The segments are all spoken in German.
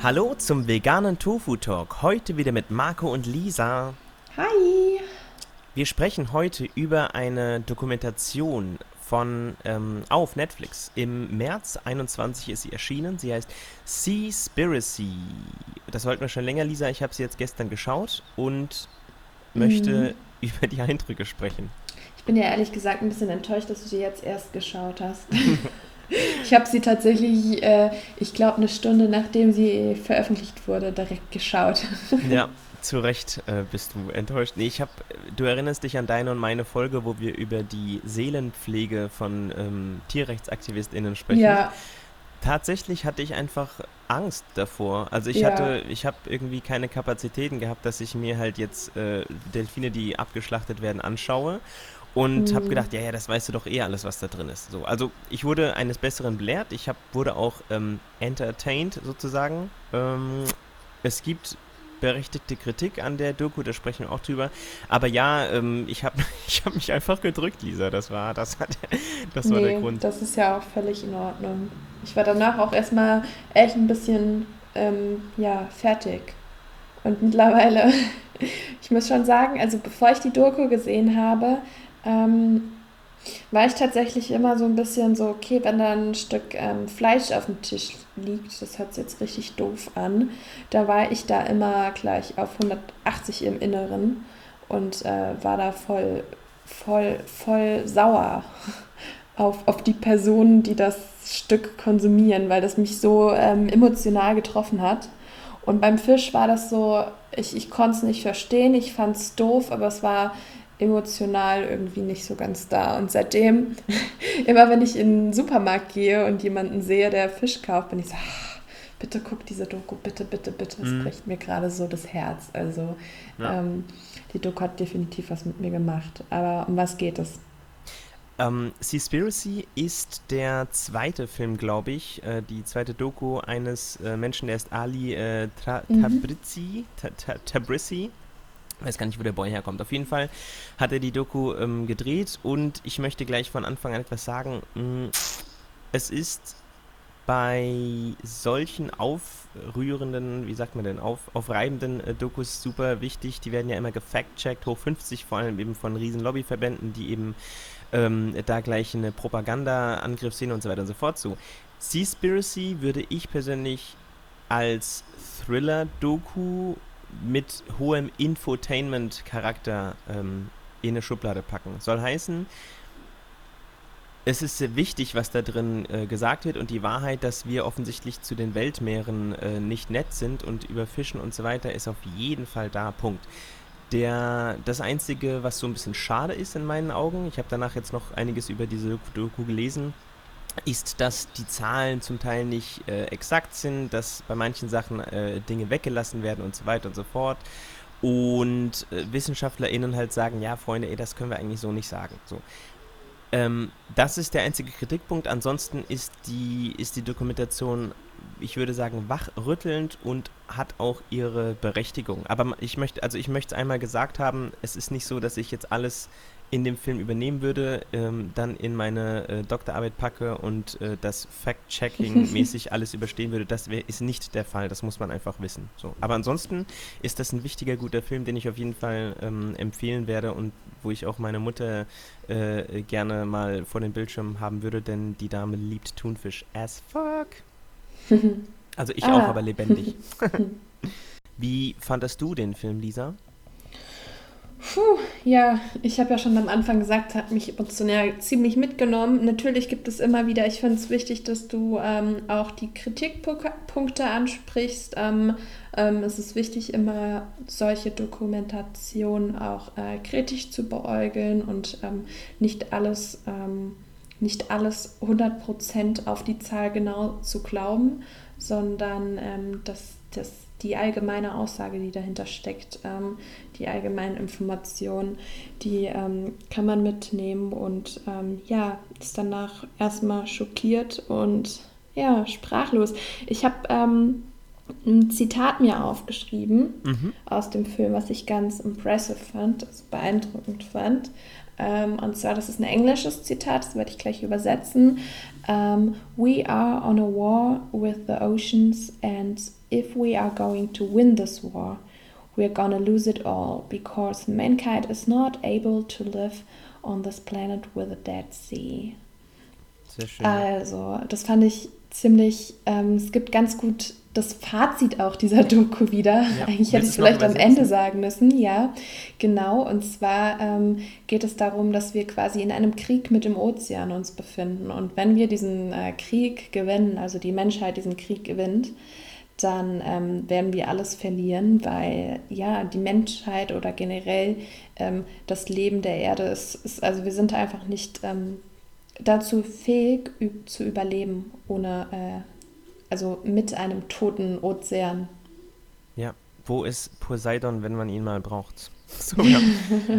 Hallo zum veganen Tofu Talk. Heute wieder mit Marco und Lisa. Hi. Wir sprechen heute über eine Dokumentation von ähm, auf Netflix. Im März 21 ist sie erschienen. Sie heißt Seaspiracy. Das wollten wir schon länger, Lisa. Ich habe sie jetzt gestern geschaut und möchte mhm. über die Eindrücke sprechen. Ich bin ja ehrlich gesagt ein bisschen enttäuscht, dass du sie jetzt erst geschaut hast. ich habe sie tatsächlich, äh, ich glaube, eine Stunde nachdem sie veröffentlicht wurde, direkt geschaut. ja, zu Recht äh, bist du enttäuscht. Nee, ich habe, du erinnerst dich an deine und meine Folge, wo wir über die Seelenpflege von ähm, TierrechtsaktivistInnen sprechen. Ja. Tatsächlich hatte ich einfach Angst davor. Also ich ja. hatte, ich habe irgendwie keine Kapazitäten gehabt, dass ich mir halt jetzt äh, Delfine, die abgeschlachtet werden, anschaue und mhm. habe gedacht, ja, ja, das weißt du doch eh alles, was da drin ist. So, also ich wurde eines Besseren belehrt. Ich hab, wurde auch ähm, entertained sozusagen. Ähm, es gibt berechtigte Kritik an der Doku, da sprechen wir auch drüber. Aber ja, ähm, ich habe ich hab mich einfach gedrückt, Lisa. Das war, das hat, das nee, war der Grund. Das ist ja auch völlig in Ordnung. Ich war danach auch erstmal echt ein bisschen ähm, ja, fertig. Und mittlerweile, ich muss schon sagen, also bevor ich die Doku gesehen habe, ähm, war ich tatsächlich immer so ein bisschen so, okay, wenn da ein Stück ähm, Fleisch auf dem Tisch liegt, das hört sich jetzt richtig doof an, da war ich da immer gleich auf 180 im Inneren und äh, war da voll, voll, voll sauer auf, auf die Personen, die das Stück konsumieren, weil das mich so ähm, emotional getroffen hat. Und beim Fisch war das so, ich, ich konnte es nicht verstehen, ich fand es doof, aber es war emotional irgendwie nicht so ganz da. Und seitdem, immer wenn ich in den Supermarkt gehe und jemanden sehe, der Fisch kauft, bin ich so, ach, bitte guck diese Doku, bitte, bitte, bitte. Es mhm. bricht mir gerade so das Herz. Also ja. ähm, die Doku hat definitiv was mit mir gemacht. Aber um was geht es? Ähm, Seaspiracy ist der zweite Film, glaube ich, äh, die zweite Doku eines äh, Menschen, der ist Ali äh, Tabrizi, mhm. Tabrizi, weiß gar nicht, wo der Boy herkommt. Auf jeden Fall hat er die Doku ähm, gedreht und ich möchte gleich von Anfang an etwas sagen. Mm, es ist bei solchen aufrührenden, wie sagt man denn, auf, aufreibenden äh, Dokus super wichtig. Die werden ja immer gefact-checkt, hoch 50, vor allem eben von riesen Lobbyverbänden, die eben ähm, da gleich eine Propaganda-Angriff sehen und so weiter und so fort zu. Seaspiracy würde ich persönlich als Thriller-Doku mit hohem Infotainment-Charakter ähm, in eine Schublade packen. Soll heißen, es ist sehr wichtig, was da drin äh, gesagt wird und die Wahrheit, dass wir offensichtlich zu den Weltmeeren äh, nicht nett sind und überfischen und so weiter, ist auf jeden Fall da. Punkt. Der, das Einzige, was so ein bisschen schade ist in meinen Augen, ich habe danach jetzt noch einiges über diese Doku gelesen, ist, dass die Zahlen zum Teil nicht äh, exakt sind, dass bei manchen Sachen äh, Dinge weggelassen werden und so weiter und so fort. Und äh, WissenschaftlerInnen halt sagen, ja, Freunde, ey, das können wir eigentlich so nicht sagen. So. Ähm, das ist der einzige Kritikpunkt. Ansonsten ist die, ist die Dokumentation, ich würde sagen, wachrüttelnd und hat auch ihre Berechtigung. Aber ich möchte, also ich möchte es einmal gesagt haben, es ist nicht so, dass ich jetzt alles in dem Film übernehmen würde, ähm, dann in meine äh, Doktorarbeit packe und äh, das Fact-Checking-mäßig alles überstehen würde. Das wär, ist nicht der Fall, das muss man einfach wissen. So. Aber ansonsten ist das ein wichtiger, guter Film, den ich auf jeden Fall ähm, empfehlen werde und wo ich auch meine Mutter äh, gerne mal vor dem Bildschirm haben würde, denn die Dame liebt Thunfisch as fuck. Also ich ah. auch, aber lebendig. Wie fandest du den Film, Lisa? Puh, ja, ich habe ja schon am Anfang gesagt, hat mich emotional ziemlich mitgenommen. Natürlich gibt es immer wieder, ich finde es wichtig, dass du ähm, auch die Kritikpunkte ansprichst. Ähm, ähm, es ist wichtig, immer solche Dokumentationen auch äh, kritisch zu beäugeln und ähm, nicht alles, ähm, nicht alles 100% auf die Zahl genau zu glauben, sondern ähm, dass das die allgemeine Aussage, die dahinter steckt, ähm, die allgemeinen Informationen, die ähm, kann man mitnehmen und ähm, ja, ist danach erstmal schockiert und ja, sprachlos. Ich habe ähm, ein Zitat mir aufgeschrieben mhm. aus dem Film, was ich ganz impressive fand, also beeindruckend fand. Um, ähm, und zwar, das ist ein englisches Zitat, das werde ich gleich übersetzen. Um, We are on a war with the oceans and if we are going to win this war, we're gonna lose it all because mankind is not able to live on this planet with a dead sea. Sehr schön. Also, das fand ich ziemlich, ähm, es gibt ganz gut das Fazit auch dieser Doku wieder. Ja. Eigentlich hätte ich es vielleicht am Ende sagen müssen, ja, genau. Und zwar ähm, geht es darum, dass wir quasi in einem Krieg mit dem Ozean uns befinden. Und wenn wir diesen äh, Krieg gewinnen, also die Menschheit diesen Krieg gewinnt, dann ähm, werden wir alles verlieren, weil ja, die Menschheit oder generell ähm, das Leben der Erde ist, ist, also wir sind einfach nicht ähm, dazu fähig zu überleben ohne, äh, also mit einem toten Ozean. Ja, wo ist Poseidon, wenn man ihn mal braucht? So, ja.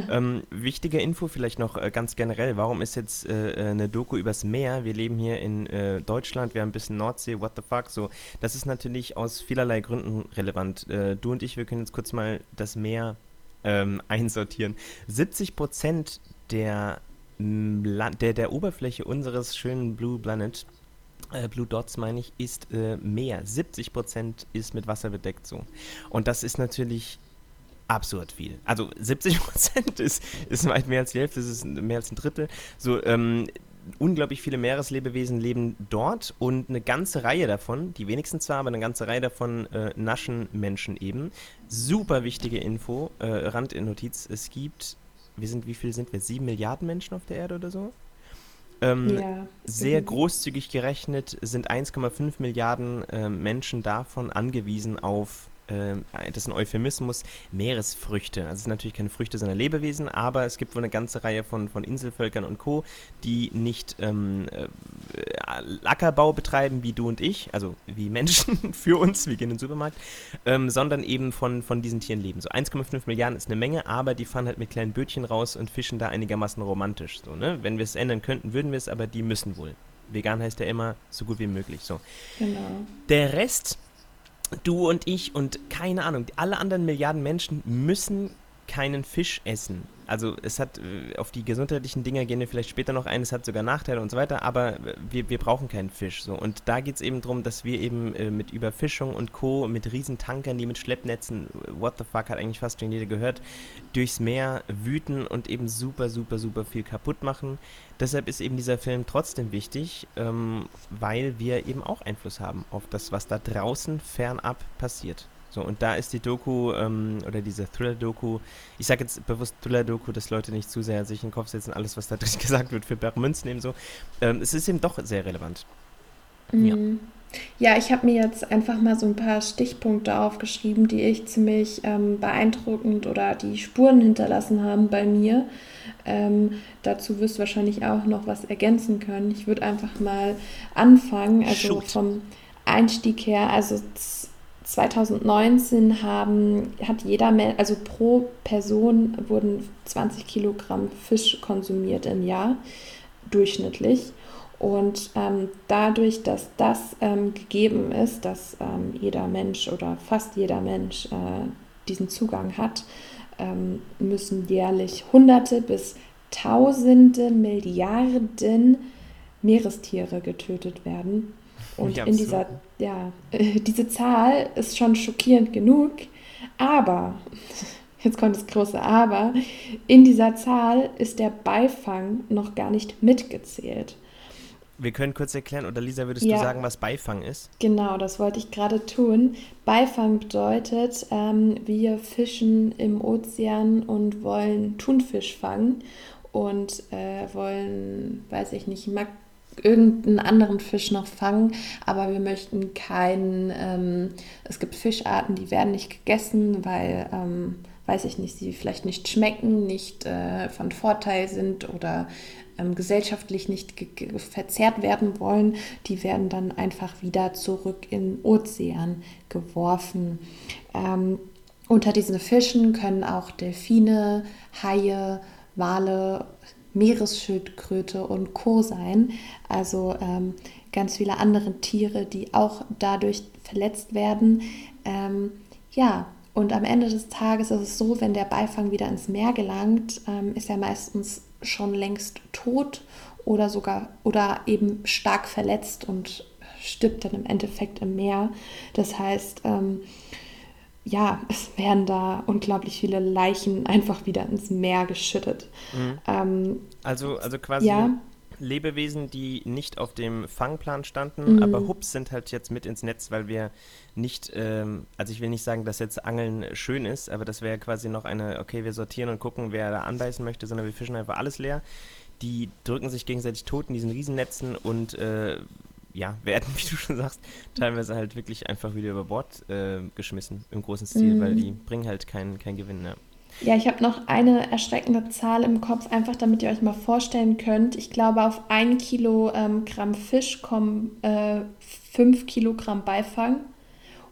ähm, wichtige Info vielleicht noch äh, ganz generell. Warum ist jetzt äh, äh, eine Doku übers Meer? Wir leben hier in äh, Deutschland, wir haben ein bisschen Nordsee, what the fuck? So, das ist natürlich aus vielerlei Gründen relevant. Äh, du und ich, wir können jetzt kurz mal das Meer ähm, einsortieren. 70 Prozent der, der, der Oberfläche unseres schönen Blue Planet Blue Dots meine ich, ist äh, Meer. 70 Prozent ist mit Wasser bedeckt so. Und das ist natürlich absurd viel. Also 70 Prozent ist, ist weit mehr als die Hälfte, ist mehr als ein Drittel. So, ähm, unglaublich viele Meereslebewesen leben dort und eine ganze Reihe davon, die wenigsten zwar, aber eine ganze Reihe davon äh, naschen Menschen eben. Super wichtige Info, äh, Randnotiz, es gibt, wir sind, wie viel sind wir? Sieben Milliarden Menschen auf der Erde oder so? Ähm, ja. Sehr großzügig gerechnet sind 1,5 Milliarden äh, Menschen davon angewiesen auf das ist ein Euphemismus, Meeresfrüchte. Also es sind natürlich keine Früchte, sondern Lebewesen, aber es gibt wohl eine ganze Reihe von, von Inselvölkern und Co., die nicht ähm, äh, Ackerbau betreiben wie du und ich, also wie Menschen für uns, wir gehen in den Supermarkt, ähm, sondern eben von, von diesen Tieren leben. So 1,5 Milliarden ist eine Menge, aber die fahren halt mit kleinen Bötchen raus und fischen da einigermaßen romantisch. So, ne? Wenn wir es ändern könnten, würden wir es, aber die müssen wohl. Vegan heißt ja immer so gut wie möglich. So. Genau. Der Rest du und ich und keine Ahnung, alle anderen Milliarden Menschen müssen keinen Fisch essen. Also es hat, äh, auf die gesundheitlichen Dinge gehen wir vielleicht später noch ein, es hat sogar Nachteile und so weiter, aber wir, wir brauchen keinen Fisch. So. Und da geht es eben darum, dass wir eben äh, mit Überfischung und Co., mit Riesentankern, die mit Schleppnetzen, what the fuck, hat eigentlich fast schon jeder gehört, durchs Meer wüten und eben super, super, super viel kaputt machen. Deshalb ist eben dieser Film trotzdem wichtig, ähm, weil wir eben auch Einfluss haben auf das, was da draußen fernab passiert. So, und da ist die Doku, ähm, oder diese Thriller-Doku, ich sage jetzt bewusst Thriller-Doku, dass Leute nicht zu sehr sich in den Kopf setzen, alles, was da drin gesagt wird, für bare Münzen nehmen, so. Ähm, es ist eben doch sehr relevant. Mhm. Ja. Ja, ich habe mir jetzt einfach mal so ein paar Stichpunkte aufgeschrieben, die ich ziemlich ähm, beeindruckend oder die Spuren hinterlassen haben bei mir. Ähm, dazu wirst du wahrscheinlich auch noch was ergänzen können. Ich würde einfach mal anfangen, also Shoot. vom Einstieg her. Also 2019 haben, hat jeder, also pro Person wurden 20 Kilogramm Fisch konsumiert im Jahr, durchschnittlich. Und ähm, dadurch, dass das ähm, gegeben ist, dass ähm, jeder Mensch oder fast jeder Mensch äh, diesen Zugang hat, ähm, müssen jährlich Hunderte bis Tausende Milliarden Meerestiere getötet werden. Und in dieser, ja, äh, diese Zahl ist schon schockierend genug, aber, jetzt kommt das große Aber, in dieser Zahl ist der Beifang noch gar nicht mitgezählt. Wir können kurz erklären, oder Lisa, würdest ja. du sagen, was Beifang ist? Genau, das wollte ich gerade tun. Beifang bedeutet, ähm, wir fischen im Ozean und wollen Thunfisch fangen und äh, wollen, weiß ich nicht, Mak irgendeinen anderen Fisch noch fangen, aber wir möchten keinen, ähm, es gibt Fischarten, die werden nicht gegessen, weil, ähm, weiß ich nicht, sie vielleicht nicht schmecken, nicht äh, von Vorteil sind oder ähm, gesellschaftlich nicht verzehrt werden wollen, die werden dann einfach wieder zurück in Ozean geworfen. Ähm, unter diesen Fischen können auch Delfine, Haie, Wale, Meeresschildkröte und Co. sein. Also ähm, ganz viele andere Tiere, die auch dadurch verletzt werden. Ähm, ja, und am Ende des Tages ist es so, wenn der Beifang wieder ins Meer gelangt, ähm, ist er meistens schon längst tot oder sogar oder eben stark verletzt und stirbt dann im Endeffekt im Meer. Das heißt, ähm, ja, es werden da unglaublich viele Leichen einfach wieder ins Meer geschüttet. Mhm. Ähm, also, also quasi ja. Lebewesen, die nicht auf dem Fangplan standen, mhm. aber Hups sind halt jetzt mit ins Netz, weil wir nicht, ähm, also ich will nicht sagen, dass jetzt Angeln schön ist, aber das wäre quasi noch eine, okay, wir sortieren und gucken, wer da anbeißen möchte, sondern wir fischen einfach alles leer. Die drücken sich gegenseitig tot in diesen Riesennetzen und äh, ja, werden, wie du schon sagst, teilweise halt wirklich einfach wieder über Bord äh, geschmissen im großen Stil, mhm. weil die bringen halt keinen kein Gewinn. Ja. Ja, ich habe noch eine erschreckende Zahl im Kopf, einfach damit ihr euch mal vorstellen könnt. Ich glaube, auf ein Kilogramm ähm, Fisch kommen äh, 5 Kilogramm Beifang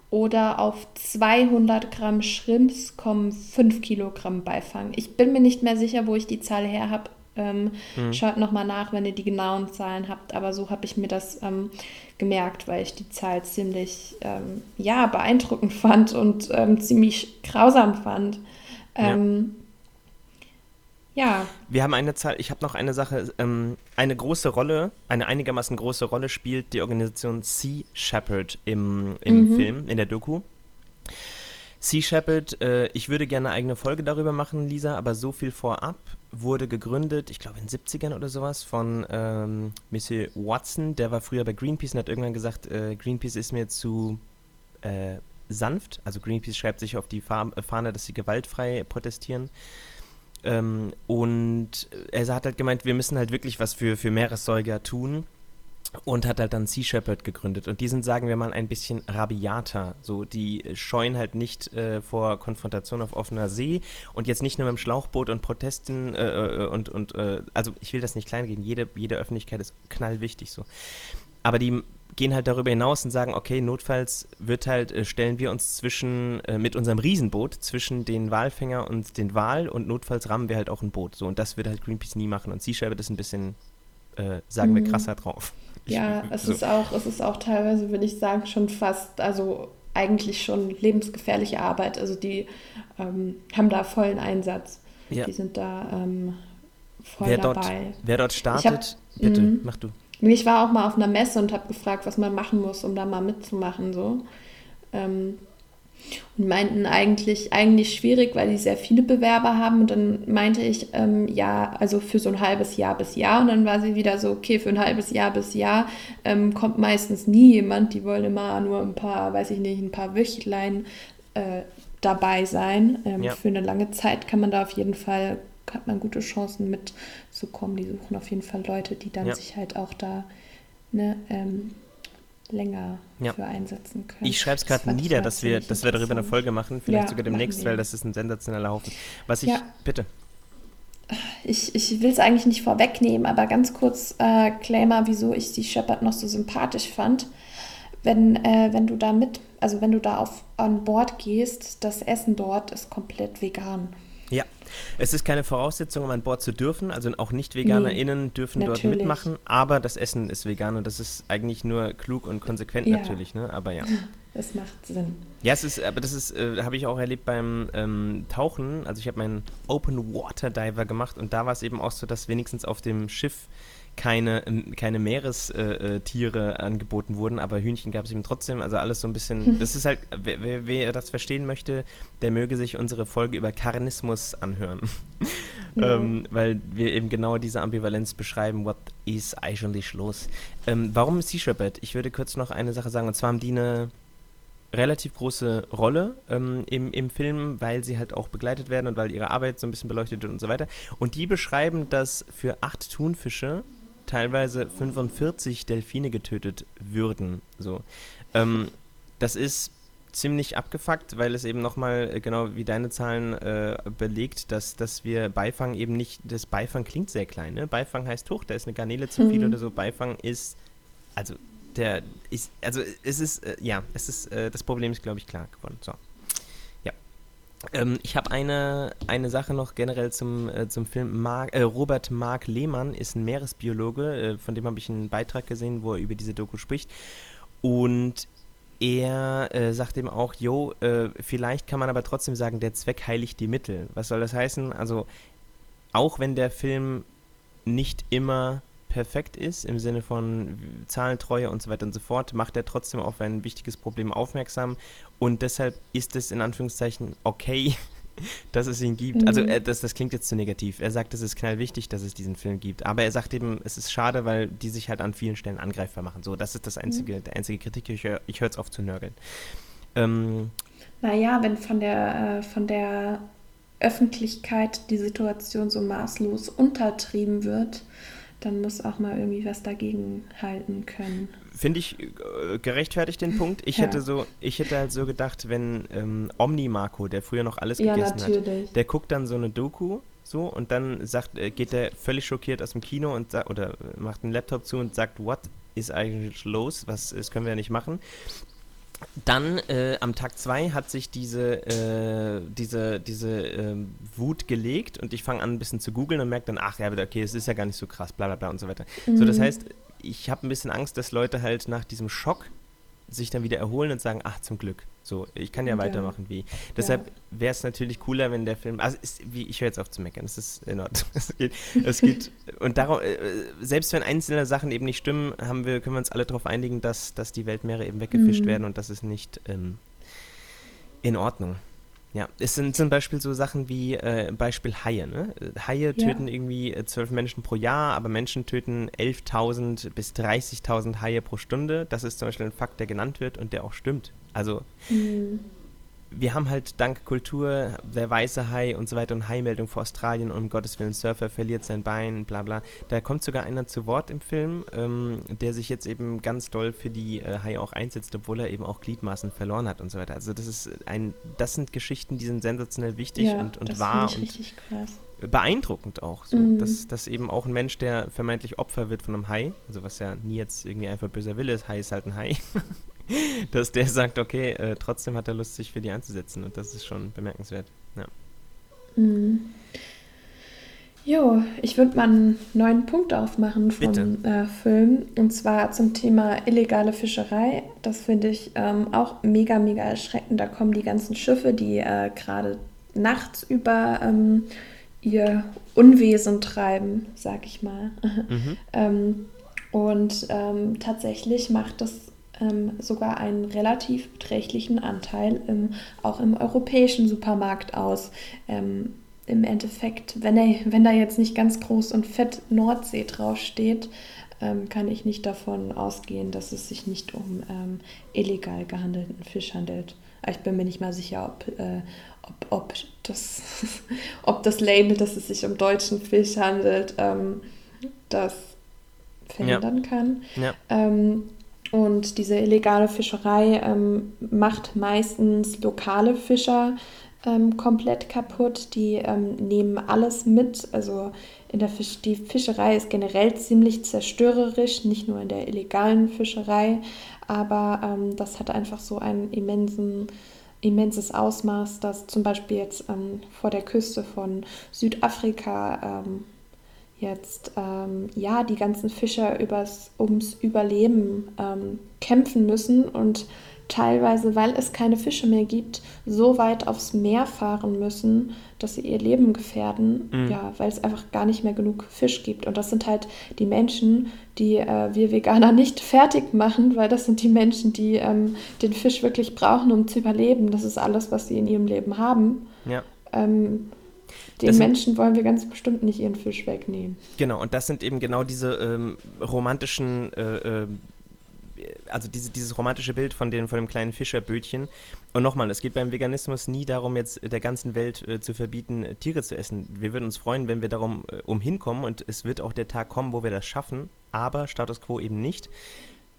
oder auf 200 Gramm Shrimps kommen 5 Kilogramm Beifang. Ich bin mir nicht mehr sicher, wo ich die Zahl her habe. Ähm, mhm. Schaut nochmal nach, wenn ihr die genauen Zahlen habt. Aber so habe ich mir das ähm, gemerkt, weil ich die Zahl ziemlich ähm, ja, beeindruckend fand und ähm, ziemlich grausam fand. Ähm, ja. ja. Wir haben eine Zahl, ich habe noch eine Sache, ähm, eine große Rolle, eine einigermaßen große Rolle spielt die Organisation Sea Shepherd im, im mhm. Film, in der Doku. Sea Shepherd, äh, ich würde gerne eine eigene Folge darüber machen, Lisa, aber so viel vorab wurde gegründet, ich glaube in den 70ern oder sowas, von ähm, Monsieur Watson, der war früher bei Greenpeace und hat irgendwann gesagt, äh, Greenpeace ist mir zu äh, sanft. Also Greenpeace schreibt sich auf die äh, Fahne, dass sie gewaltfrei protestieren. Ähm, und er hat halt gemeint, wir müssen halt wirklich was für, für Meeressäuger tun und hat halt dann Sea Shepherd gegründet. Und die sind, sagen wir mal, ein bisschen rabiater. So, die scheuen halt nicht äh, vor Konfrontation auf offener See und jetzt nicht nur mit dem Schlauchboot und Protesten äh, äh und, und äh, also ich will das nicht klein jede, jede Öffentlichkeit ist knallwichtig so. Aber die gehen halt darüber hinaus und sagen, okay, notfalls wird halt, äh, stellen wir uns zwischen, äh, mit unserem Riesenboot zwischen den Walfänger und den Wal und notfalls rammen wir halt auch ein Boot. So, und das wird halt Greenpeace nie machen. Und Sea Shepherd ist ein bisschen, äh, sagen wir, mhm. krasser drauf. Ja, ich, es so. ist auch, es ist auch teilweise, würde ich sagen, schon fast, also eigentlich schon lebensgefährliche Arbeit. Also die ähm, haben da vollen Einsatz. Ja. Die sind da ähm, voll wer dabei. Dort, wer dort startet, hab, bitte, mhm. mach du. Ich war auch mal auf einer Messe und habe gefragt, was man machen muss, um da mal mitzumachen. So. Ähm, und meinten eigentlich, eigentlich schwierig, weil die sehr viele Bewerber haben. Und dann meinte ich, ähm, ja, also für so ein halbes Jahr bis Jahr. Und dann war sie wieder so, okay, für ein halbes Jahr bis Jahr ähm, kommt meistens nie jemand. Die wollen immer nur ein paar, weiß ich nicht, ein paar Wöchlein äh, dabei sein. Ähm, ja. Für eine lange Zeit kann man da auf jeden Fall hat man gute Chancen mitzukommen. Die suchen auf jeden Fall Leute, die dann ja. sich halt auch da ne, ähm, länger ja. für einsetzen können. Ich schreibe es gerade nieder, dass wir, dass wir darüber eine Folge machen, vielleicht ja, sogar demnächst, weil das ist ein sensationeller Haufen. Was ich, bitte. Ich, ich will es eigentlich nicht vorwegnehmen, aber ganz kurz äh, Claimer, wieso ich die Shepard noch so sympathisch fand. Wenn, äh, wenn du da mit, also wenn du da auf an Bord gehst, das Essen dort ist komplett vegan. Ja, es ist keine Voraussetzung, um an Bord zu dürfen. Also auch Nicht-VeganerInnen nee, dürfen natürlich. dort mitmachen, aber das Essen ist vegan und das ist eigentlich nur klug und konsequent ja. natürlich, ne? Aber ja. Das macht Sinn. Ja, es ist, aber das ist, äh, habe ich auch erlebt beim ähm, Tauchen. Also ich habe meinen Open Water Diver gemacht und da war es eben auch so, dass wenigstens auf dem Schiff keine, keine Meerestiere äh, angeboten wurden, aber Hühnchen gab es eben trotzdem. Also alles so ein bisschen. Das ist halt, wer, wer, das verstehen möchte, der möge sich unsere Folge über Karnismus anhören. Ja. ähm, weil wir eben genau diese Ambivalenz beschreiben. What is eigentlich los? Ähm, warum Sea Shepherd? Ich würde kurz noch eine Sache sagen, und zwar haben die eine relativ große Rolle ähm, im, im Film, weil sie halt auch begleitet werden und weil ihre Arbeit so ein bisschen beleuchtet wird und so weiter. Und die beschreiben, dass für acht Thunfische teilweise 45 Delfine getötet würden. So. Ähm, das ist ziemlich abgefuckt, weil es eben nochmal, äh, genau wie deine Zahlen äh, belegt, dass, dass wir Beifang eben nicht, das Beifang klingt sehr klein, ne? Beifang heißt hoch, da ist eine Garnele zu viel mhm. oder so. Beifang ist, also der ist, also es ist, äh, ja, es ist, äh, das Problem ist, glaube ich, klar geworden. So. Ähm, ich habe eine, eine Sache noch generell zum, äh, zum Film. Mark, äh, Robert Mark Lehmann ist ein Meeresbiologe, äh, von dem habe ich einen Beitrag gesehen, wo er über diese Doku spricht. Und er äh, sagt eben auch, jo, äh, vielleicht kann man aber trotzdem sagen, der Zweck heiligt die Mittel. Was soll das heißen? Also, auch wenn der Film nicht immer perfekt ist im Sinne von Zahlentreue und so weiter und so fort, macht er trotzdem auf ein wichtiges Problem aufmerksam und deshalb ist es in Anführungszeichen okay, dass es ihn gibt. Also, mhm. Also das, das klingt jetzt zu negativ. Er sagt, es ist knallwichtig, dass es diesen Film gibt. Aber er sagt eben, es ist schade, weil die sich halt an vielen Stellen angreifbar machen. So, das ist das einzige, mhm. der einzige Kritik. Ich höre ich es auf zu nörgeln. Ähm, naja, wenn von der, äh, von der Öffentlichkeit die Situation so maßlos untertrieben wird, dann muss auch mal irgendwie was dagegen halten können. Finde ich äh, gerechtfertigt den Punkt. Ich ja. hätte so, ich hätte halt so gedacht, wenn ähm, Omni Marco, der früher noch alles gegessen ja, hat, der guckt dann so eine Doku so und dann sagt, äh, geht er völlig schockiert aus dem Kino und oder macht einen Laptop zu und sagt, what ist eigentlich los? Was das können wir ja nicht machen. Dann äh, am Tag 2 hat sich diese, äh, diese, diese äh, Wut gelegt und ich fange an ein bisschen zu googeln und merke dann, ach ja, okay, es ist ja gar nicht so krass, bla bla bla und so weiter. Mhm. So, das mhm. heißt, ich habe ein bisschen Angst, dass Leute halt nach diesem Schock sich dann wieder erholen und sagen, ach zum Glück, so, ich kann ja, ja. weitermachen wie. Deshalb wäre es natürlich cooler, wenn der Film, also ist, wie, ich höre jetzt auf zu meckern, es ist in Ordnung. es geht, es geht und darum, äh, selbst wenn einzelne Sachen eben nicht stimmen, haben wir, können wir uns alle darauf einigen, dass, dass die Weltmeere eben weggefischt mhm. werden und das ist nicht ähm, in Ordnung. Ja, es sind zum Beispiel so Sachen wie äh, Beispiel Haie. Ne? Haie töten ja. irgendwie äh, zwölf Menschen pro Jahr, aber Menschen töten 11.000 bis 30.000 Haie pro Stunde. Das ist zum Beispiel ein Fakt, der genannt wird und der auch stimmt. Also mhm wir haben halt dank Kultur, der weiße Hai und so weiter und Hai-Meldung vor Australien und um Gottes Willen, Surfer verliert sein Bein, bla bla. Da kommt sogar einer zu Wort im Film, ähm, der sich jetzt eben ganz doll für die äh, Haie auch einsetzt, obwohl er eben auch Gliedmaßen verloren hat und so weiter. Also das ist ein, das sind Geschichten, die sind sensationell wichtig ja, und, und wahr und beeindruckend auch. So, mhm. dass, dass eben auch ein Mensch, der vermeintlich Opfer wird von einem Hai, also was ja nie jetzt irgendwie einfach böser Wille ist, Hai ist halt ein Hai. dass der sagt, okay, äh, trotzdem hat er Lust, sich für die einzusetzen und das ist schon bemerkenswert. Ja. Mhm. Jo, ich würde mal einen neuen Punkt aufmachen vom äh, Film und zwar zum Thema illegale Fischerei. Das finde ich ähm, auch mega, mega erschreckend. Da kommen die ganzen Schiffe, die äh, gerade nachts über ähm, ihr Unwesen treiben, sag ich mal. Mhm. ähm, und ähm, tatsächlich macht das ähm, sogar einen relativ beträchtlichen Anteil im, auch im europäischen Supermarkt aus. Ähm, Im Endeffekt, wenn, er, wenn da jetzt nicht ganz groß und fett Nordsee draufsteht, ähm, kann ich nicht davon ausgehen, dass es sich nicht um ähm, illegal gehandelten Fisch handelt. Ich bin mir nicht mal sicher, ob, äh, ob, ob, das, ob das Label, dass es sich um deutschen Fisch handelt, ähm, das verhindern ja. kann. Ja. Ähm, und diese illegale Fischerei ähm, macht meistens lokale Fischer ähm, komplett kaputt. Die ähm, nehmen alles mit. Also in der Fisch die Fischerei ist generell ziemlich zerstörerisch, nicht nur in der illegalen Fischerei, aber ähm, das hat einfach so ein immensen immenses Ausmaß, dass zum Beispiel jetzt ähm, vor der Küste von Südafrika ähm, jetzt ähm, ja die ganzen Fischer übers, ums Überleben ähm, kämpfen müssen und teilweise, weil es keine Fische mehr gibt, so weit aufs Meer fahren müssen, dass sie ihr Leben gefährden, mhm. ja, weil es einfach gar nicht mehr genug Fisch gibt. Und das sind halt die Menschen, die äh, wir Veganer nicht fertig machen, weil das sind die Menschen, die ähm, den Fisch wirklich brauchen, um zu überleben. Das ist alles, was sie in ihrem Leben haben. Ja. Ähm, den das Menschen wollen wir ganz bestimmt nicht ihren Fisch wegnehmen. Genau, und das sind eben genau diese ähm, romantischen, äh, äh, also diese, dieses romantische Bild von, den, von dem kleinen Fischerbötchen. Und nochmal, es geht beim Veganismus nie darum, jetzt der ganzen Welt äh, zu verbieten, Tiere zu essen. Wir würden uns freuen, wenn wir darum äh, umhinkommen und es wird auch der Tag kommen, wo wir das schaffen, aber Status quo eben nicht.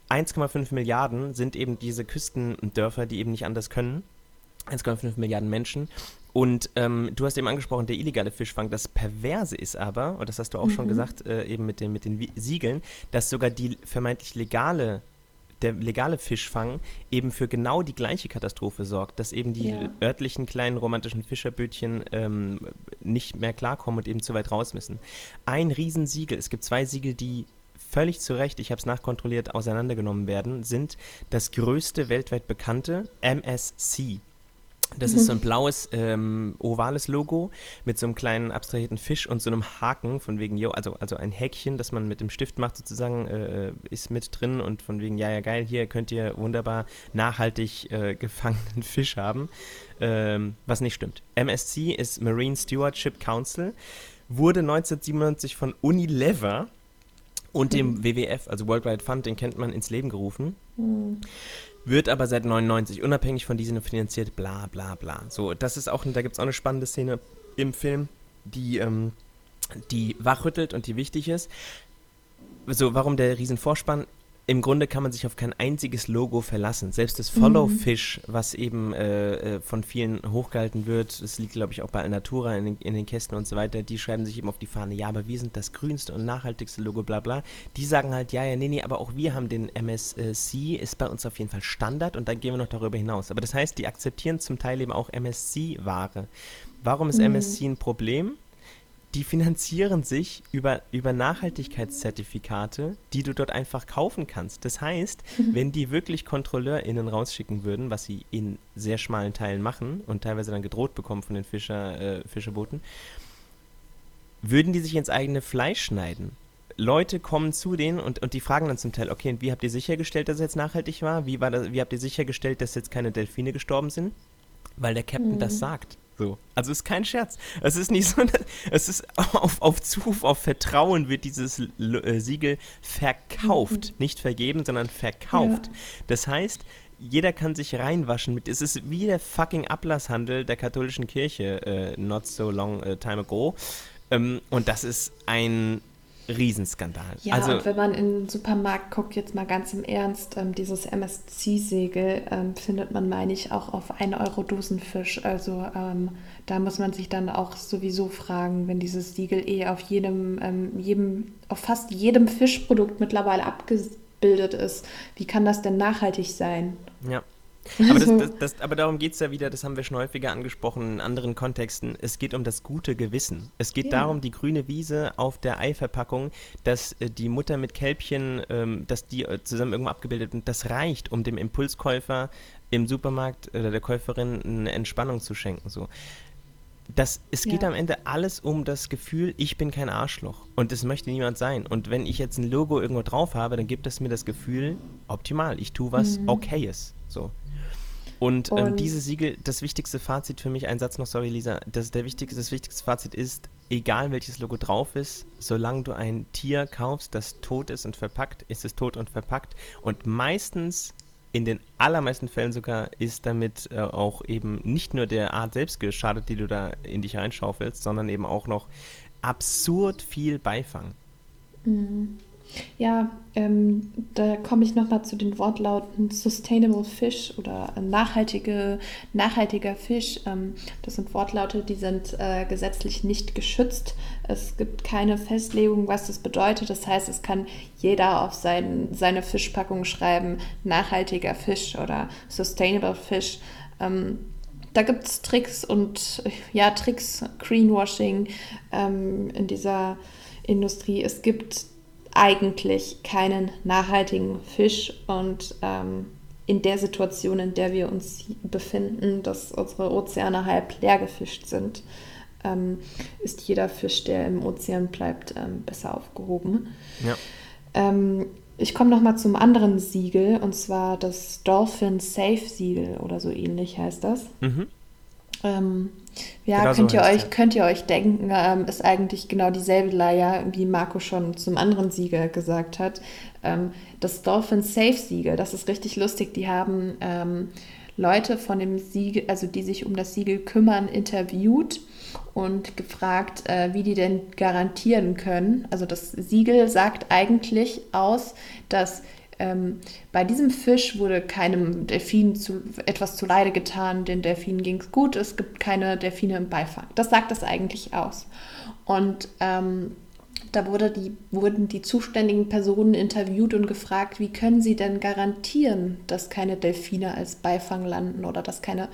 1,5 Milliarden sind eben diese Küstendörfer, die eben nicht anders können. 1,5 Milliarden Menschen. Und ähm, du hast eben angesprochen, der illegale Fischfang. Das Perverse ist aber, und das hast du auch mhm. schon gesagt, äh, eben mit den, mit den Siegeln, dass sogar die vermeintlich legale der legale Fischfang eben für genau die gleiche Katastrophe sorgt, dass eben die ja. örtlichen kleinen romantischen Fischerbötchen ähm, nicht mehr klarkommen und eben zu weit raus müssen. Ein Riesensiegel, es gibt zwei Siegel, die völlig zu Recht, ich habe es nachkontrolliert, auseinandergenommen werden, sind das größte weltweit bekannte MSC. Das ist so ein blaues, ähm, ovales Logo mit so einem kleinen abstrahierten Fisch und so einem Haken, von wegen, yo, also, also ein Häkchen, das man mit dem Stift macht sozusagen, äh, ist mit drin und von wegen, ja, ja, geil, hier könnt ihr wunderbar nachhaltig äh, gefangenen Fisch haben, ähm, was nicht stimmt. MSC ist Marine Stewardship Council, wurde 1997 von Unilever und dem mhm. WWF, also World Wide Fund, den kennt man, ins Leben gerufen. Mhm wird aber seit 99 unabhängig von diesen finanziert, bla bla bla. So, das ist auch, da gibt es auch eine spannende Szene im Film, die, ähm, die wachrüttelt und die wichtig ist. So, warum der Riesenvorspann? Im Grunde kann man sich auf kein einziges Logo verlassen. Selbst das Follow mhm. Fish, was eben äh, äh, von vielen hochgehalten wird, das liegt, glaube ich, auch bei Alnatura in den, in den Kästen und so weiter, die schreiben sich eben auf die Fahne, ja, aber wir sind das grünste und nachhaltigste Logo, bla bla. Die sagen halt, ja, ja, nee, nee, aber auch wir haben den MSC, ist bei uns auf jeden Fall Standard und dann gehen wir noch darüber hinaus. Aber das heißt, die akzeptieren zum Teil eben auch MSC-Ware. Warum ist mhm. MSC ein Problem? Die finanzieren sich über, über Nachhaltigkeitszertifikate, die du dort einfach kaufen kannst. Das heißt, mhm. wenn die wirklich KontrolleurInnen rausschicken würden, was sie in sehr schmalen Teilen machen und teilweise dann gedroht bekommen von den Fischer, äh, Fischerbooten, würden die sich ins eigene Fleisch schneiden. Leute kommen zu denen und, und die fragen dann zum Teil, okay, und wie habt ihr sichergestellt, dass es jetzt nachhaltig war? Wie, war das, wie habt ihr sichergestellt, dass jetzt keine Delfine gestorben sind? Weil der Captain mhm. das sagt. So. Also ist kein Scherz. Es ist nicht so, es ist auf, auf Zuruf, auf Vertrauen wird dieses äh, Siegel verkauft. Mhm. Nicht vergeben, sondern verkauft. Ja. Das heißt, jeder kann sich reinwaschen mit. Es ist wie der fucking Ablasshandel der katholischen Kirche, äh, not so long uh, time ago. Ähm, und das ist ein Riesenskandal. Ja, also, und wenn man in den Supermarkt guckt, jetzt mal ganz im Ernst, ähm, dieses MSC-Segel ähm, findet man, meine ich, auch auf 1 Euro Dosenfisch. Also ähm, da muss man sich dann auch sowieso fragen, wenn dieses Siegel eh auf jedem, ähm, jedem, auf fast jedem Fischprodukt mittlerweile abgebildet ist, wie kann das denn nachhaltig sein? Ja. Aber, das, das, das, aber darum geht es ja wieder, das haben wir schon häufiger angesprochen in anderen Kontexten. Es geht um das gute Gewissen. Es geht ja. darum, die grüne Wiese auf der Eiverpackung, dass äh, die Mutter mit Kälbchen, ähm, dass die äh, zusammen irgendwo abgebildet sind. Das reicht, um dem Impulskäufer im Supermarkt oder der Käuferin eine Entspannung zu schenken. So. Das, es geht ja. am Ende alles um das Gefühl, ich bin kein Arschloch und das möchte niemand sein. Und wenn ich jetzt ein Logo irgendwo drauf habe, dann gibt es mir das Gefühl, optimal, ich tue was mhm. Okayes. So. Und, ähm, diese Siegel, das wichtigste Fazit für mich, ein Satz noch, sorry Lisa, das, der wichtigste, das wichtigste Fazit ist, egal welches Logo drauf ist, solange du ein Tier kaufst, das tot ist und verpackt, ist es tot und verpackt. Und meistens, in den allermeisten Fällen sogar, ist damit äh, auch eben nicht nur der Art selbst geschadet, die du da in dich reinschaufelst, sondern eben auch noch absurd viel Beifang. Mhm. Ja, ähm, da komme ich nochmal zu den Wortlauten Sustainable Fish oder nachhaltige, nachhaltiger Fisch. Ähm, das sind Wortlaute, die sind äh, gesetzlich nicht geschützt. Es gibt keine Festlegung, was das bedeutet. Das heißt, es kann jeder auf sein, seine Fischpackung schreiben, nachhaltiger Fisch oder Sustainable Fish. Ähm, da gibt es Tricks und ja, Tricks, Greenwashing ähm, in dieser Industrie. Es gibt eigentlich keinen nachhaltigen Fisch und ähm, in der Situation, in der wir uns befinden, dass unsere Ozeane halb leer gefischt sind, ähm, ist jeder Fisch, der im Ozean bleibt, ähm, besser aufgehoben. Ja. Ähm, ich komme noch mal zum anderen Siegel und zwar das Dolphin Safe Siegel oder so ähnlich heißt das. Mhm. Ähm, ja, genau könnt, so ihr euch, ja. könnt ihr euch denken, ähm, ist eigentlich genau dieselbe Leier, wie Marco schon zum anderen Siegel gesagt hat. Ähm, das Dolphin Safe Siegel, das ist richtig lustig. Die haben ähm, Leute von dem Siegel, also die sich um das Siegel kümmern, interviewt und gefragt, äh, wie die denn garantieren können. Also das Siegel sagt eigentlich aus, dass ähm, bei diesem Fisch wurde keinem Delfin zu, etwas zuleide getan, den Delfinen ging es gut, es gibt keine Delfine im Beifang. Das sagt das eigentlich aus. Und ähm, da wurde die, wurden die zuständigen Personen interviewt und gefragt, wie können sie denn garantieren, dass keine Delfine als Beifang landen oder dass keine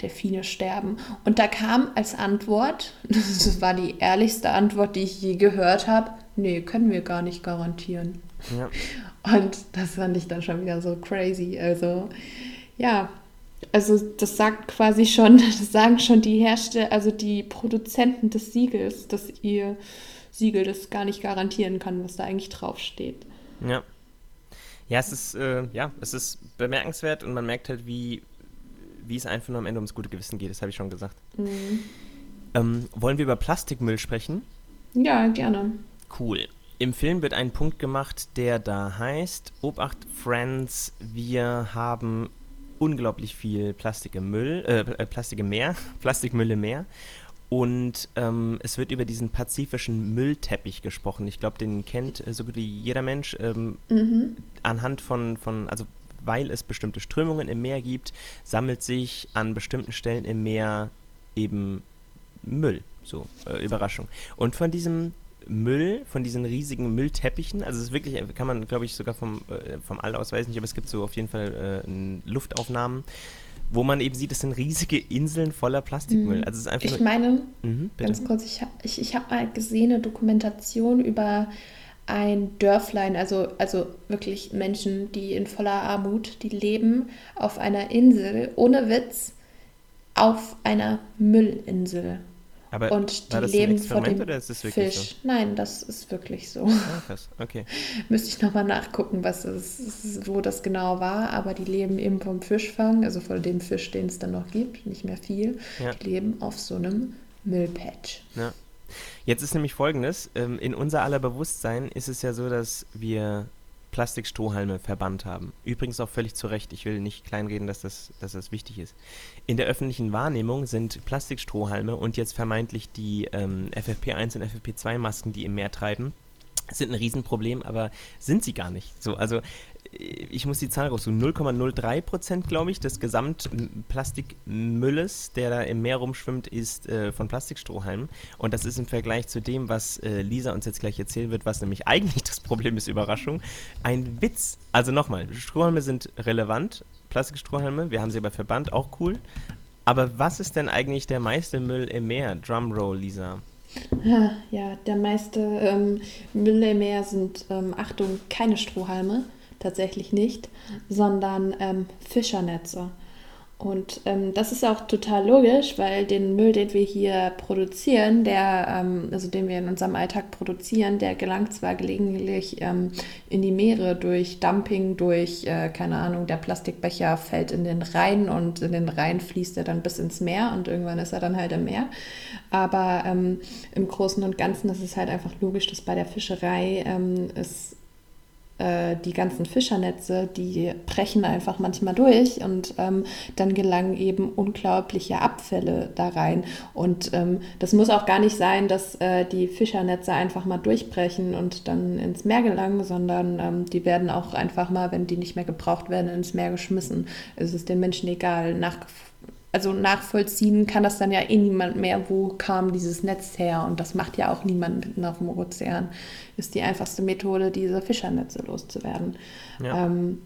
Delfine sterben. Und da kam als Antwort, das war die ehrlichste Antwort, die ich je gehört habe, nee, können wir gar nicht garantieren. Ja. Und das fand ich dann schon wieder so crazy. Also ja, Also das sagt quasi schon, das sagen schon die Hersteller, also die Produzenten des Siegels, dass ihr Siegel das gar nicht garantieren kann, was da eigentlich draufsteht. Ja. Ja, es ist, äh, ja, es ist bemerkenswert und man merkt halt, wie, wie es einfach nur am Ende ums gute Gewissen geht, das habe ich schon gesagt. Mhm. Ähm, wollen wir über Plastikmüll sprechen? Ja, gerne. Cool. Im Film wird ein Punkt gemacht, der da heißt, Obacht Friends, wir haben unglaublich viel Plastik im Müll, äh, äh Plastik im Meer, Plastikmüll im Meer. Und ähm, es wird über diesen pazifischen Müllteppich gesprochen. Ich glaube, den kennt so gut wie jeder Mensch. Ähm, mhm. Anhand von, von, also weil es bestimmte Strömungen im Meer gibt, sammelt sich an bestimmten Stellen im Meer eben Müll. So, äh, Überraschung. Und von diesem Müll, von diesen riesigen Müllteppichen. Also es ist wirklich, kann man, glaube ich, sogar vom, äh, vom All aus, weiß nicht, aber es gibt so auf jeden Fall äh, Luftaufnahmen, wo man eben sieht, es sind riesige Inseln voller Plastikmüll. Mhm. Also es ist einfach ich meine, mhm, ganz kurz, ich, ich, ich habe mal gesehen, eine Dokumentation über ein Dörflein, also, also wirklich Menschen, die in voller Armut, die leben auf einer Insel, ohne Witz, auf einer Müllinsel. Aber und die leben von dem Fisch. So? Nein, das ist wirklich so. Ah, krass. Okay. Müsste ich nochmal nachgucken, was es, wo das genau war. Aber die leben eben vom Fischfang, also von dem Fisch, den es dann noch gibt, nicht mehr viel. Ja. Die leben auf so einem Müllpatch. Ja. Jetzt ist nämlich folgendes: ähm, In unser aller Bewusstsein ist es ja so, dass wir Plastikstrohhalme verbannt haben. Übrigens auch völlig zu Recht. Ich will nicht kleinreden, dass das, dass das wichtig ist. In der öffentlichen Wahrnehmung sind Plastikstrohhalme und jetzt vermeintlich die ähm, FFP1 und FFP2-Masken, die im Meer treiben, sind ein Riesenproblem, aber sind sie gar nicht. So, also ich muss die Zahl raussuchen, 0,03 Prozent, glaube ich, des Gesamtplastikmülles, der da im Meer rumschwimmt, ist äh, von Plastikstrohhalmen. Und das ist im Vergleich zu dem, was äh, Lisa uns jetzt gleich erzählen wird, was nämlich eigentlich das Problem ist, Überraschung, ein Witz. Also nochmal, Strohhalme sind relevant, Plastikstrohhalme, wir haben sie aber verbannt, auch cool. Aber was ist denn eigentlich der meiste Müll im Meer? Drumroll, Lisa. Ja, der meiste ähm, Müll im Meer sind, ähm, Achtung, keine Strohhalme tatsächlich nicht, sondern ähm, Fischernetze. Und ähm, das ist auch total logisch, weil den Müll, den wir hier produzieren, der, ähm, also den wir in unserem Alltag produzieren, der gelangt zwar gelegentlich ähm, in die Meere durch Dumping, durch, äh, keine Ahnung, der Plastikbecher fällt in den Rhein und in den Rhein fließt er dann bis ins Meer und irgendwann ist er dann halt im Meer. Aber ähm, im Großen und Ganzen ist es halt einfach logisch, dass bei der Fischerei ähm, es äh, die ganzen Fischernetze, die brechen einfach manchmal durch und ähm, dann gelangen eben unglaubliche Abfälle da rein. Und ähm, das muss auch gar nicht sein, dass äh, die Fischernetze einfach mal durchbrechen und dann ins Meer gelangen, sondern ähm, die werden auch einfach mal, wenn die nicht mehr gebraucht werden, ins Meer geschmissen. Es ist den Menschen egal. Nach also nachvollziehen kann das dann ja eh niemand mehr, wo kam dieses Netz her. Und das macht ja auch niemand mitten auf dem Ozean. Ist die einfachste Methode, diese Fischernetze loszuwerden. Ja. Ähm,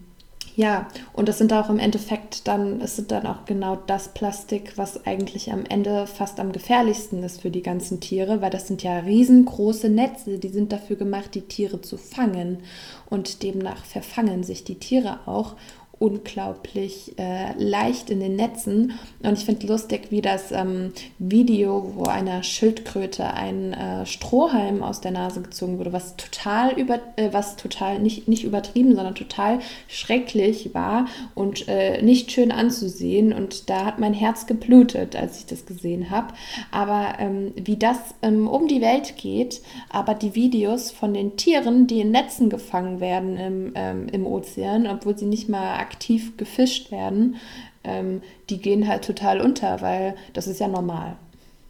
ja, und das sind auch im Endeffekt dann, es sind dann auch genau das Plastik, was eigentlich am Ende fast am gefährlichsten ist für die ganzen Tiere, weil das sind ja riesengroße Netze, die sind dafür gemacht, die Tiere zu fangen. Und demnach verfangen sich die Tiere auch unglaublich äh, leicht in den Netzen. Und ich finde lustig, wie das ähm, Video, wo einer Schildkröte ein äh, Strohhalm aus der Nase gezogen wurde, was total über, äh, was total nicht, nicht übertrieben, sondern total schrecklich war und äh, nicht schön anzusehen. Und da hat mein Herz geblutet, als ich das gesehen habe. Aber ähm, wie das ähm, um die Welt geht, aber die Videos von den Tieren, die in Netzen gefangen werden im, ähm, im Ozean, obwohl sie nicht mal aktiv gefischt werden, ähm, die gehen halt total unter, weil das ist ja normal.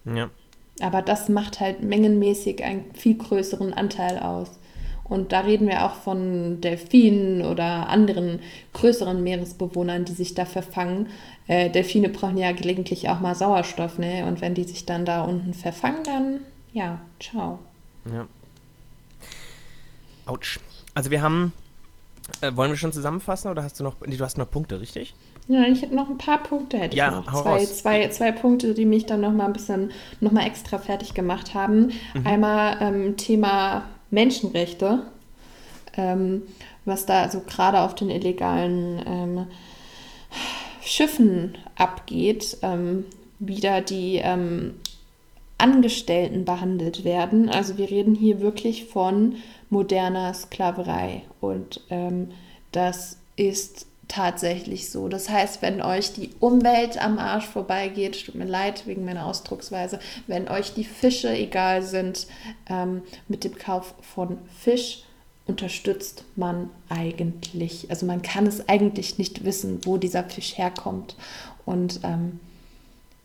Ja. Aber das macht halt mengenmäßig einen viel größeren Anteil aus. Und da reden wir auch von Delfinen oder anderen größeren Meeresbewohnern, die sich da verfangen. Äh, Delfine brauchen ja gelegentlich auch mal Sauerstoff, ne? Und wenn die sich dann da unten verfangen, dann ja, ciao. Ja. Autsch. Also wir haben äh, wollen wir schon zusammenfassen oder hast du noch. Nee, du hast noch Punkte, richtig? Ja, ich hätte noch ein paar Punkte, hätte ja, ich noch. Zwei, zwei, zwei Punkte, die mich dann noch mal ein bisschen noch mal extra fertig gemacht haben. Mhm. Einmal ähm, Thema Menschenrechte, ähm, was da also gerade auf den illegalen ähm, Schiffen abgeht, ähm, wieder die ähm, Angestellten behandelt werden. Also wir reden hier wirklich von moderner Sklaverei und ähm, das ist tatsächlich so. Das heißt, wenn euch die Umwelt am Arsch vorbeigeht, tut mir leid wegen meiner Ausdrucksweise, wenn euch die Fische egal sind, ähm, mit dem Kauf von Fisch unterstützt man eigentlich, also man kann es eigentlich nicht wissen, wo dieser Fisch herkommt und ähm,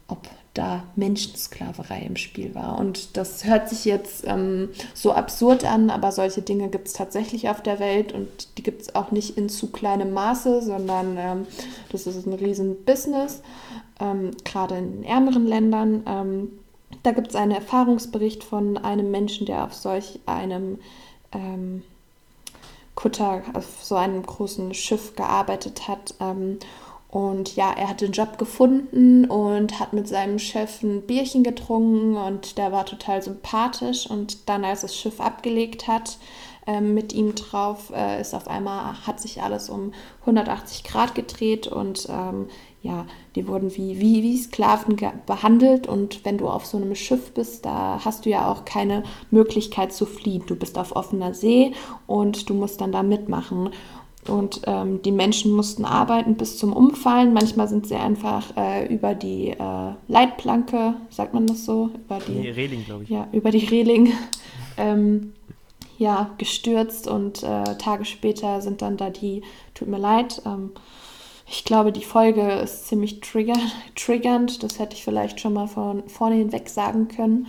ob da Menschensklaverei im Spiel war. Und das hört sich jetzt ähm, so absurd an, aber solche Dinge gibt es tatsächlich auf der Welt und die gibt es auch nicht in zu kleinem Maße, sondern ähm, das ist ein riesen Business, ähm, gerade in ärmeren Ländern. Ähm, da gibt es einen Erfahrungsbericht von einem Menschen, der auf solch einem ähm, Kutter, auf so einem großen Schiff gearbeitet hat ähm, und ja, er hat den Job gefunden und hat mit seinem Chef ein Bierchen getrunken und der war total sympathisch. Und dann, als das Schiff abgelegt hat, äh, mit ihm drauf, äh, ist auf einmal, hat sich alles um 180 Grad gedreht und ähm, ja, die wurden wie, wie, wie Sklaven behandelt. Und wenn du auf so einem Schiff bist, da hast du ja auch keine Möglichkeit zu fliehen. Du bist auf offener See und du musst dann da mitmachen. Und ähm, die Menschen mussten arbeiten bis zum Umfallen. Manchmal sind sie einfach äh, über die äh, Leitplanke, sagt man das so? Über die, die Reling, glaube ich. Ja, über die Reling ähm, ja, gestürzt und äh, Tage später sind dann da die, tut mir leid, ähm, ich glaube, die Folge ist ziemlich trigger, triggernd. Das hätte ich vielleicht schon mal von vorne hinweg sagen können.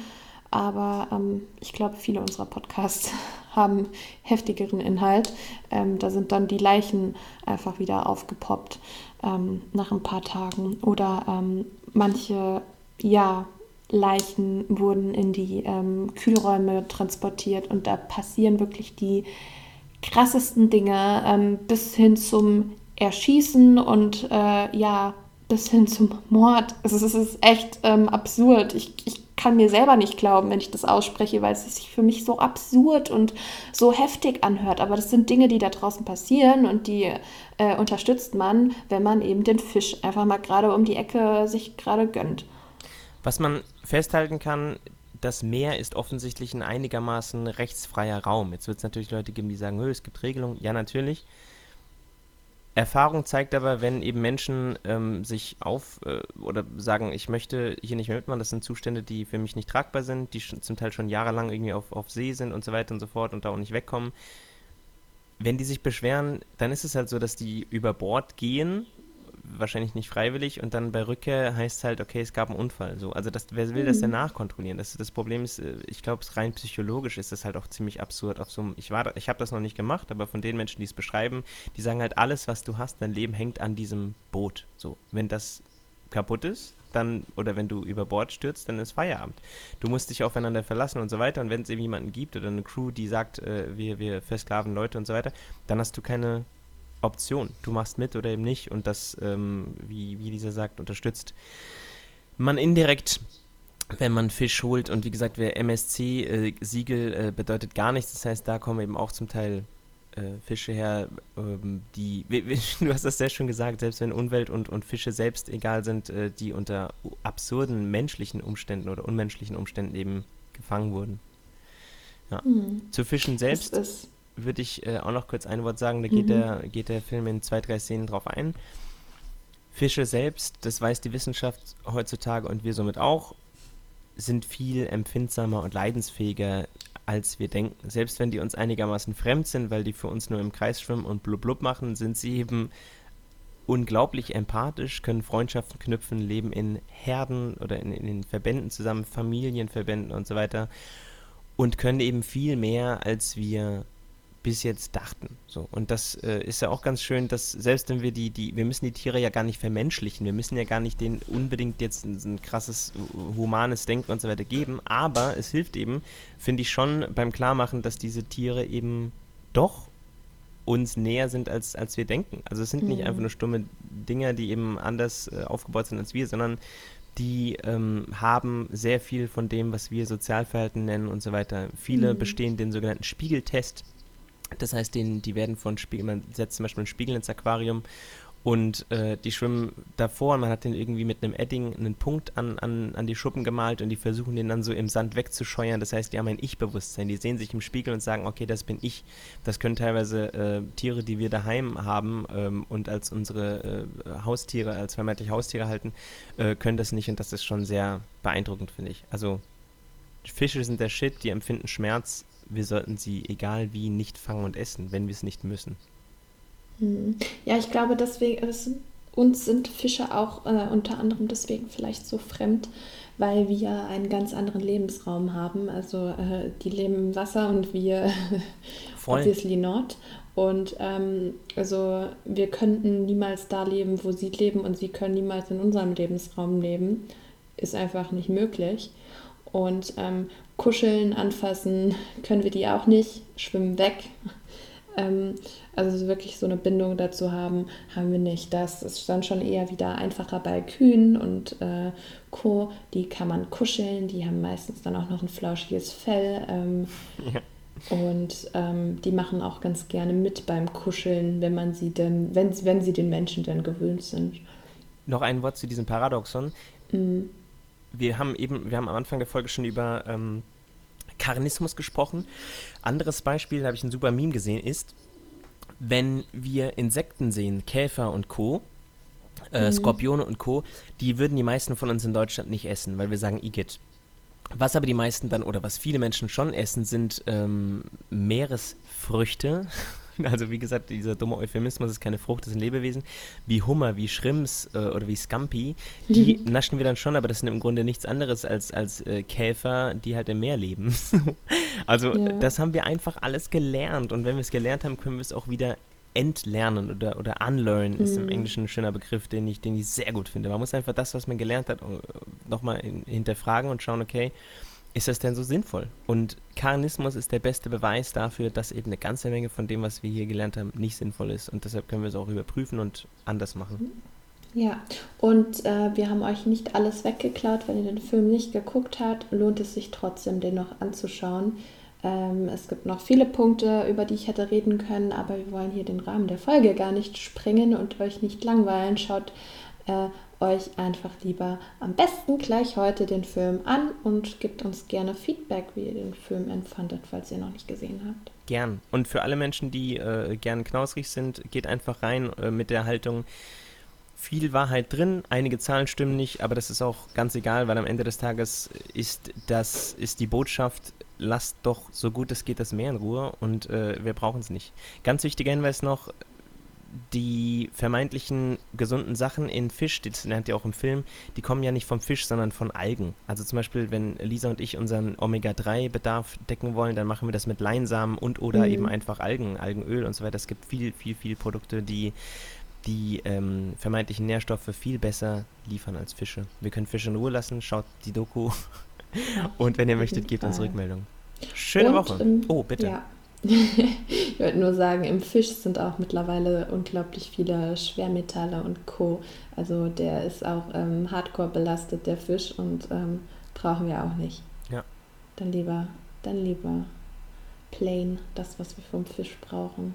Aber ähm, ich glaube, viele unserer Podcasts haben heftigeren Inhalt. Ähm, da sind dann die Leichen einfach wieder aufgepoppt ähm, nach ein paar Tagen. Oder ähm, manche, ja, Leichen wurden in die ähm, Kühlräume transportiert und da passieren wirklich die krassesten Dinge ähm, bis hin zum Erschießen und äh, ja, bis hin zum Mord. Also es ist echt ähm, absurd. Ich, ich kann mir selber nicht glauben, wenn ich das ausspreche, weil es sich für mich so absurd und so heftig anhört. Aber das sind Dinge, die da draußen passieren und die äh, unterstützt man, wenn man eben den Fisch einfach mal gerade um die Ecke sich gerade gönnt. Was man festhalten kann, das Meer ist offensichtlich ein einigermaßen rechtsfreier Raum. Jetzt wird es natürlich Leute geben, die sagen, es gibt Regelungen. Ja, natürlich. Erfahrung zeigt aber, wenn eben Menschen ähm, sich auf äh, oder sagen, ich möchte hier nicht mehr mitmachen, das sind Zustände, die für mich nicht tragbar sind, die zum Teil schon jahrelang irgendwie auf, auf See sind und so weiter und so fort und da auch nicht wegkommen. Wenn die sich beschweren, dann ist es halt so, dass die über Bord gehen wahrscheinlich nicht freiwillig und dann bei Rückkehr heißt es halt, okay, es gab einen Unfall. So. Also das, wer will mhm. das denn nachkontrollieren? Das, das Problem ist, äh, ich glaube, rein psychologisch ist das halt auch ziemlich absurd. Auf so ich ich habe das noch nicht gemacht, aber von den Menschen, die es beschreiben, die sagen halt, alles, was du hast, dein Leben hängt an diesem Boot. So, wenn das kaputt ist, dann, oder wenn du über Bord stürzt, dann ist Feierabend. Du musst dich aufeinander verlassen und so weiter. Und wenn es eben jemanden gibt oder eine Crew, die sagt, äh, wir, wir versklaven Leute und so weiter, dann hast du keine Option. Du machst mit oder eben nicht und das, ähm, wie, wie dieser sagt, unterstützt man indirekt, wenn man Fisch holt. Und wie gesagt, wer MSC-Siegel äh, äh, bedeutet gar nichts. Das heißt, da kommen eben auch zum Teil äh, Fische her, ähm, die, du hast das sehr schön gesagt, selbst wenn Umwelt und, und Fische selbst egal sind, äh, die unter absurden menschlichen Umständen oder unmenschlichen Umständen eben gefangen wurden. Ja. Mhm. Zu Fischen selbst würde ich äh, auch noch kurz ein Wort sagen. Da geht, mhm. der, geht der Film in zwei, drei Szenen drauf ein. Fische selbst, das weiß die Wissenschaft heutzutage und wir somit auch, sind viel empfindsamer und leidensfähiger, als wir denken. Selbst wenn die uns einigermaßen fremd sind, weil die für uns nur im Kreis schwimmen und blub blub machen, sind sie eben unglaublich empathisch, können Freundschaften knüpfen, leben in Herden oder in, in den Verbänden zusammen, Familienverbänden und so weiter und können eben viel mehr, als wir bis jetzt dachten. So. Und das äh, ist ja auch ganz schön, dass selbst wenn wir die, die, wir müssen die Tiere ja gar nicht vermenschlichen, wir müssen ja gar nicht denen unbedingt jetzt ein, ein krasses humanes Denken und so weiter geben, aber es hilft eben, finde ich schon beim Klarmachen, dass diese Tiere eben doch uns näher sind, als, als wir denken. Also es sind mhm. nicht einfach nur stumme Dinger, die eben anders äh, aufgebaut sind als wir, sondern die ähm, haben sehr viel von dem, was wir Sozialverhalten nennen und so weiter. Viele mhm. bestehen den sogenannten Spiegeltest das heißt, den, die werden von Spiegel, man setzt zum Beispiel einen Spiegel ins Aquarium Und äh, die schwimmen davor und man hat den irgendwie mit einem Edding einen Punkt an, an, an die Schuppen gemalt und die versuchen den dann so im Sand wegzuscheuern. Das heißt, die haben ein Ich-Bewusstsein. Die sehen sich im Spiegel und sagen, okay, das bin ich. Das können teilweise äh, Tiere, die wir daheim haben ähm, und als unsere äh, Haustiere, als vermeintlich Haustiere halten, äh, können das nicht und das ist schon sehr beeindruckend, finde ich. Also Fische sind der Shit, die empfinden Schmerz. Wir sollten sie, egal wie, nicht fangen und essen, wenn wir es nicht müssen. Hm. Ja, ich glaube, deswegen, es, uns sind Fische auch äh, unter anderem deswegen vielleicht so fremd, weil wir einen ganz anderen Lebensraum haben. Also äh, die leben im Wasser und wir obviously not. Und ähm, also wir könnten niemals da leben, wo sie leben und sie können niemals in unserem Lebensraum leben. Ist einfach nicht möglich. Und ähm, kuscheln, anfassen können wir die auch nicht, schwimmen weg. Ähm, also wirklich so eine Bindung dazu haben, haben wir nicht. Das ist dann schon eher wieder einfacher bei Kühen und äh, Co. Die kann man kuscheln, die haben meistens dann auch noch ein flauschiges Fell. Ähm, ja. Und ähm, die machen auch ganz gerne mit beim Kuscheln, wenn man sie denn, wenn, wenn sie den Menschen dann gewöhnt sind. Noch ein Wort zu diesem Paradoxon. Mhm. Wir haben eben, wir haben am Anfang der Folge schon über ähm, Karnismus gesprochen. Anderes Beispiel, da habe ich ein super Meme gesehen, ist, wenn wir Insekten sehen, Käfer und Co., äh, mhm. Skorpione und Co., die würden die meisten von uns in Deutschland nicht essen, weil wir sagen Igitt. Was aber die meisten dann oder was viele Menschen schon essen, sind ähm, Meeresfrüchte. Also wie gesagt, dieser dumme Euphemismus ist keine Frucht, das sind Lebewesen. Wie Hummer, wie Schrimps äh, oder wie Scampi, die mhm. naschen wir dann schon, aber das sind im Grunde nichts anderes als, als äh, Käfer, die halt im Meer leben. also ja. das haben wir einfach alles gelernt und wenn wir es gelernt haben, können wir es auch wieder entlernen oder, oder unlearn ist im mhm. Englischen ein schöner Begriff, den ich, den ich sehr gut finde. Man muss einfach das, was man gelernt hat, äh, nochmal hinterfragen und schauen, okay, ist das denn so sinnvoll? Und Karnismus ist der beste Beweis dafür, dass eben eine ganze Menge von dem, was wir hier gelernt haben, nicht sinnvoll ist. Und deshalb können wir es auch überprüfen und anders machen. Ja, und äh, wir haben euch nicht alles weggeklaut. Wenn ihr den Film nicht geguckt habt, lohnt es sich trotzdem, den noch anzuschauen. Ähm, es gibt noch viele Punkte, über die ich hätte reden können, aber wir wollen hier den Rahmen der Folge gar nicht sprengen und euch nicht langweilen. Schaut äh, euch einfach lieber am besten gleich heute den Film an und gebt uns gerne Feedback, wie ihr den Film empfandet, falls ihr noch nicht gesehen habt. Gern. Und für alle Menschen, die äh, gern knausrig sind, geht einfach rein äh, mit der Haltung, viel Wahrheit drin, einige Zahlen stimmen nicht, aber das ist auch ganz egal, weil am Ende des Tages ist das ist die Botschaft, lasst doch so gut es geht das Meer in Ruhe und äh, wir brauchen es nicht. Ganz wichtiger Hinweis noch, die vermeintlichen gesunden Sachen in Fisch, das lernt ihr auch im Film, die kommen ja nicht vom Fisch, sondern von Algen. Also zum Beispiel, wenn Lisa und ich unseren Omega-3-Bedarf decken wollen, dann machen wir das mit Leinsamen und oder mhm. eben einfach Algen, Algenöl und so weiter. Es gibt viel, viel, viel Produkte, die die ähm, vermeintlichen Nährstoffe viel besser liefern als Fische. Wir können Fische in Ruhe lassen, schaut die Doku und wenn ihr möchtet, gebt uns Rückmeldung. Schöne und, Woche. Ähm, oh, bitte. Ja. Ich wollte nur sagen, im Fisch sind auch mittlerweile unglaublich viele Schwermetalle und Co. Also der ist auch ähm, hardcore belastet, der Fisch, und ähm, brauchen wir auch nicht. Ja. Dann lieber, dann lieber plain, das, was wir vom Fisch brauchen.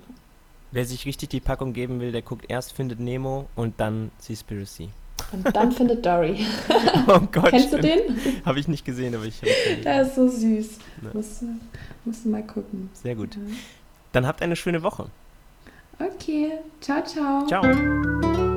Wer sich richtig die Packung geben will, der guckt erst Findet Nemo und dann Seaspiracy. Und dann findet Dory. oh Gott. Kennst du den? Habe ich nicht gesehen, aber ich habe Der ist so süß. Ja. Musst, musst du mal gucken. Sehr gut. Ja. Dann habt eine schöne Woche. Okay. Ciao, ciao. Ciao.